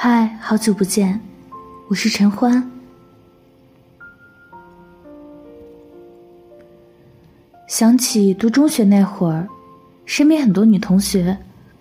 嗨，好久不见，我是陈欢。想起读中学那会儿，身边很多女同学，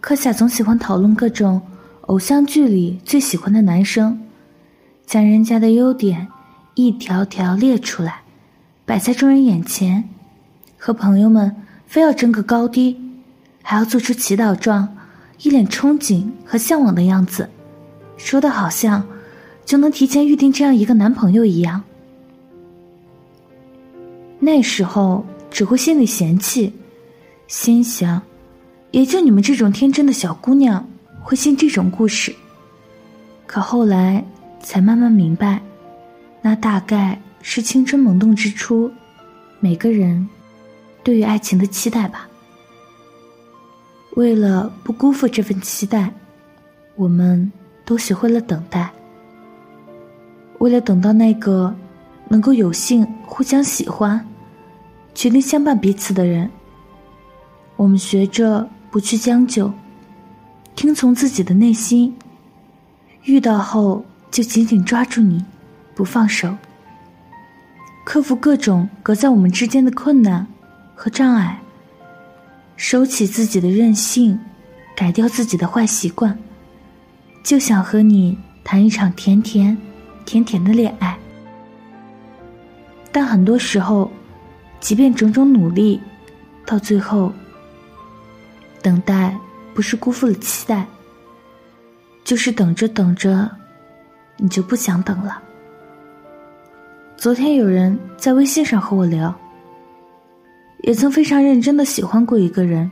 课下总喜欢讨论各种偶像剧里最喜欢的男生，将人家的优点一条条列出来，摆在众人眼前，和朋友们非要争个高低，还要做出祈祷状。一脸憧憬和向往的样子，说的好像就能提前预定这样一个男朋友一样。那时候只会心里嫌弃，心想，也就你们这种天真的小姑娘会信这种故事。可后来才慢慢明白，那大概是青春萌动之初，每个人对于爱情的期待吧。为了不辜负这份期待，我们都学会了等待。为了等到那个能够有幸互相喜欢、决定相伴彼此的人，我们学着不去将就，听从自己的内心。遇到后就紧紧抓住你，不放手。克服各种隔在我们之间的困难和障碍。收起自己的任性，改掉自己的坏习惯，就想和你谈一场甜甜、甜甜的恋爱。但很多时候，即便种种努力，到最后，等待不是辜负了期待，就是等着等着，你就不想等了。昨天有人在微信上和我聊。也曾非常认真的喜欢过一个人，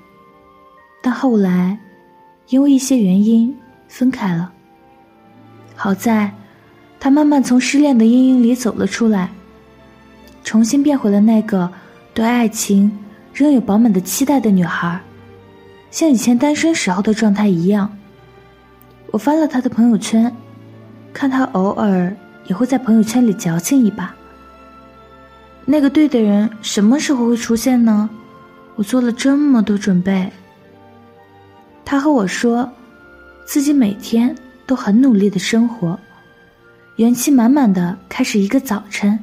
但后来，因为一些原因分开了。好在，他慢慢从失恋的阴影里走了出来，重新变回了那个对爱情仍有饱满的期待的女孩，像以前单身时候的状态一样。我翻了他的朋友圈，看他偶尔也会在朋友圈里矫情一把。那个对的人什么时候会出现呢？我做了这么多准备。他和我说，自己每天都很努力的生活，元气满满的开始一个早晨。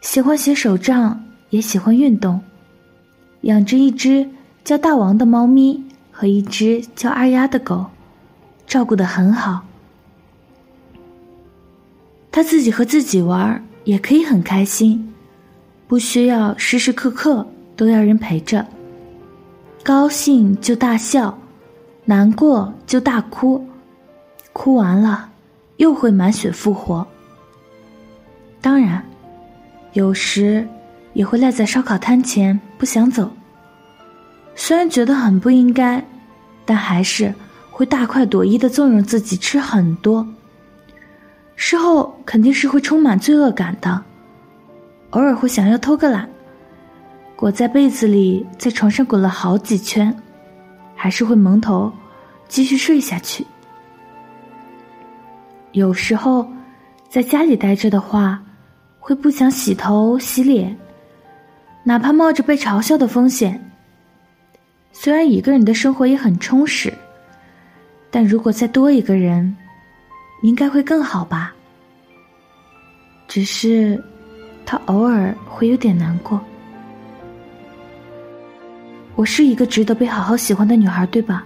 喜欢写手账，也喜欢运动，养着一只叫大王的猫咪和一只叫二丫的狗，照顾的很好。他自己和自己玩，也可以很开心。不需要时时刻刻都要人陪着，高兴就大笑，难过就大哭，哭完了又会满血复活。当然，有时也会赖在烧烤摊前不想走。虽然觉得很不应该，但还是会大快朵颐的纵容自己吃很多。事后肯定是会充满罪恶感的。偶尔会想要偷个懒，裹在被子里，在床上滚了好几圈，还是会蒙头继续睡下去。有时候在家里待着的话，会不想洗头洗脸，哪怕冒着被嘲笑的风险。虽然一个人的生活也很充实，但如果再多一个人，应该会更好吧。只是。他偶尔会有点难过。我是一个值得被好好喜欢的女孩，对吧？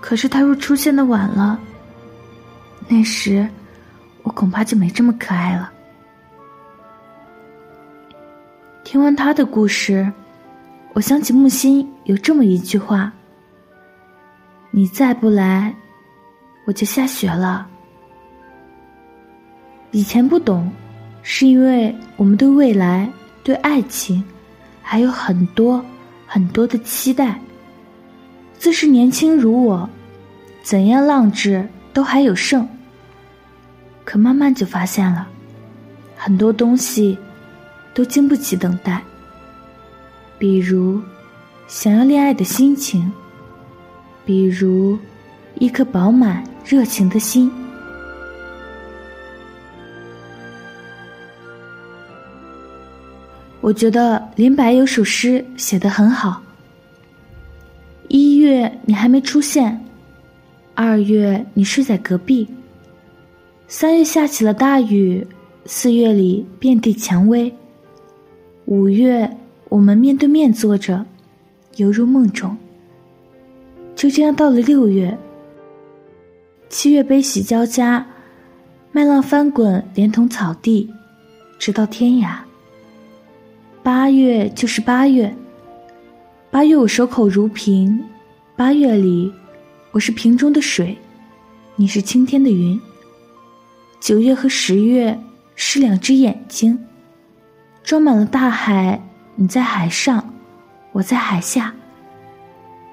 可是他若出现的晚了，那时我恐怕就没这么可爱了。听完他的故事，我想起木心有这么一句话：“你再不来，我就下雪了。”以前不懂。是因为我们对未来、对爱情，还有很多很多的期待。自是年轻如我，怎样浪掷都还有剩。可慢慢就发现了，很多东西都经不起等待。比如，想要恋爱的心情；比如，一颗饱满热情的心。我觉得林白有首诗写得很好。一月你还没出现，二月你睡在隔壁。三月下起了大雨，四月里遍地蔷薇。五月我们面对面坐着，犹如梦中。就这样到了六月，七月悲喜交加，麦浪翻滚，连同草地，直到天涯。八月就是八月，八月我守口如瓶，八月里。我是瓶中的水，你是青天的云。九月和十月是两只眼睛，装满了大海。你在海上，我在海下。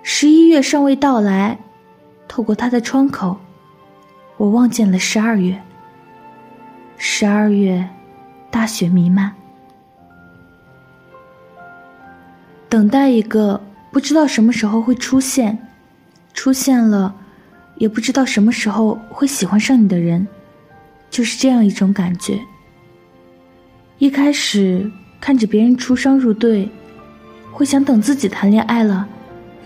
十一月尚未到来，透过它的窗口，我望见了十二月。十二月，大雪弥漫，等待一个不知道什么时候会出现。出现了，也不知道什么时候会喜欢上你的人，就是这样一种感觉。一开始看着别人出双入对，会想等自己谈恋爱了，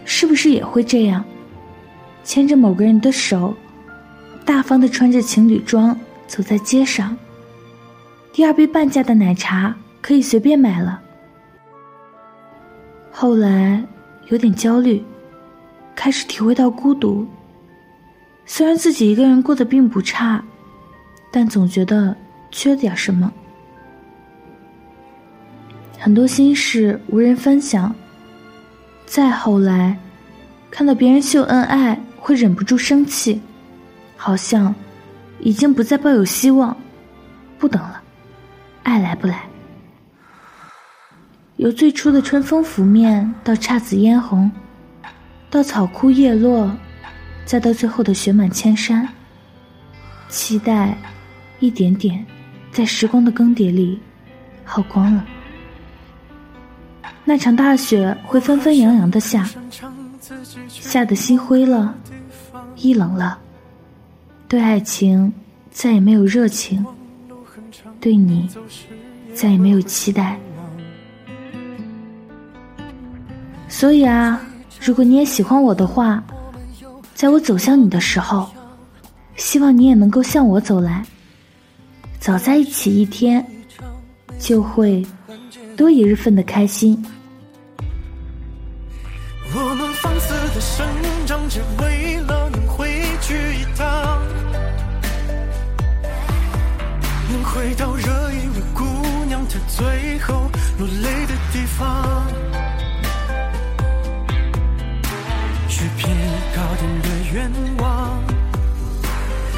是不是也会这样？牵着某个人的手，大方的穿着情侣装走在街上。第二杯半价的奶茶可以随便买了。后来有点焦虑。开始体会到孤独。虽然自己一个人过得并不差，但总觉得缺点什么。很多心事无人分享。再后来，看到别人秀恩爱，会忍不住生气，好像已经不再抱有希望，不等了，爱来不来。由最初的春风拂面，到姹紫嫣红。到草枯叶落，再到最后的雪满千山。期待，一点点，在时光的更迭里，耗光了。那场大雪会纷纷扬扬的下，下的心灰了，意冷了。对爱情再也没有热情，对你再也没有期待。所以啊。如果你也喜欢我的话，在我走向你的时候，希望你也能够向我走来。早在一起一天，就会多一日份的开心。我们放肆的生长，只为了能回去一趟，能回到热一位姑娘她最后落泪的地方。愿望，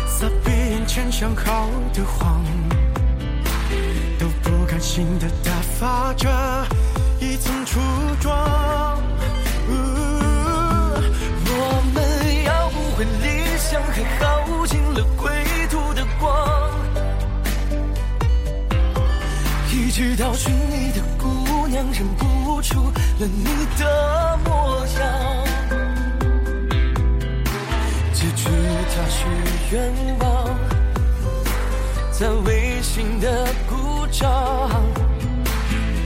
撒遍眼前想好的谎，都不甘心的打发着一层初妆。我们要不回理想，还耗尽了归途的光，一直到寻你的姑娘认不出了你的模样。他许愿望，在微信的鼓掌，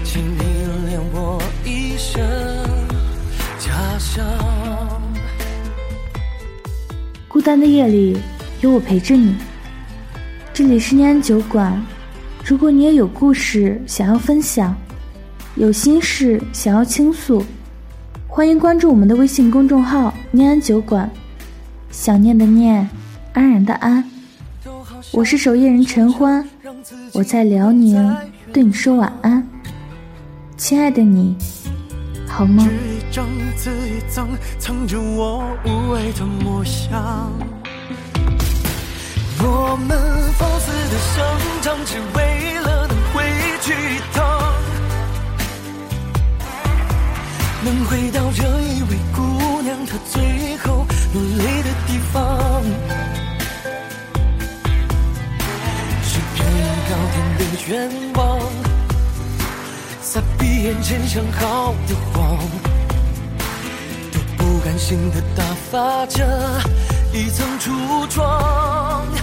请你怜我一生家乡。孤单的夜里，有我陪着你。这里是念安酒馆，如果你也有故事想要分享，有心事想要倾诉，欢迎关注我们的微信公众号“念安酒馆”。想念的念，安然的安，我是守夜人陈欢，我在辽宁对你说晚安，亲爱的你，好吗？我们放肆的生长，只为了能回去一趟，能回到这一想好的谎，都不甘心的打发着一层初妆。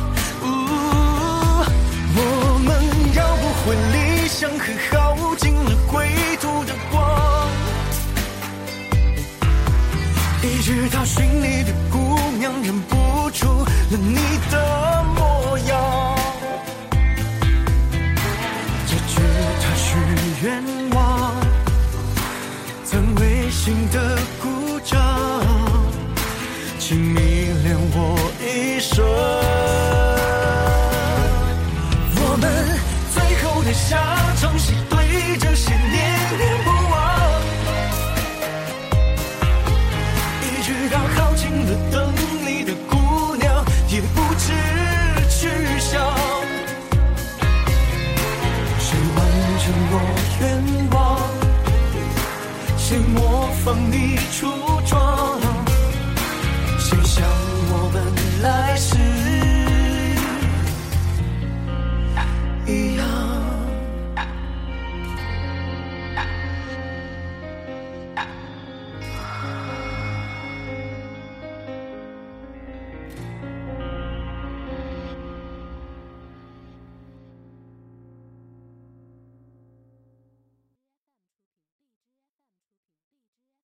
曾违心的鼓掌，请迷恋我一生。我们最后的相。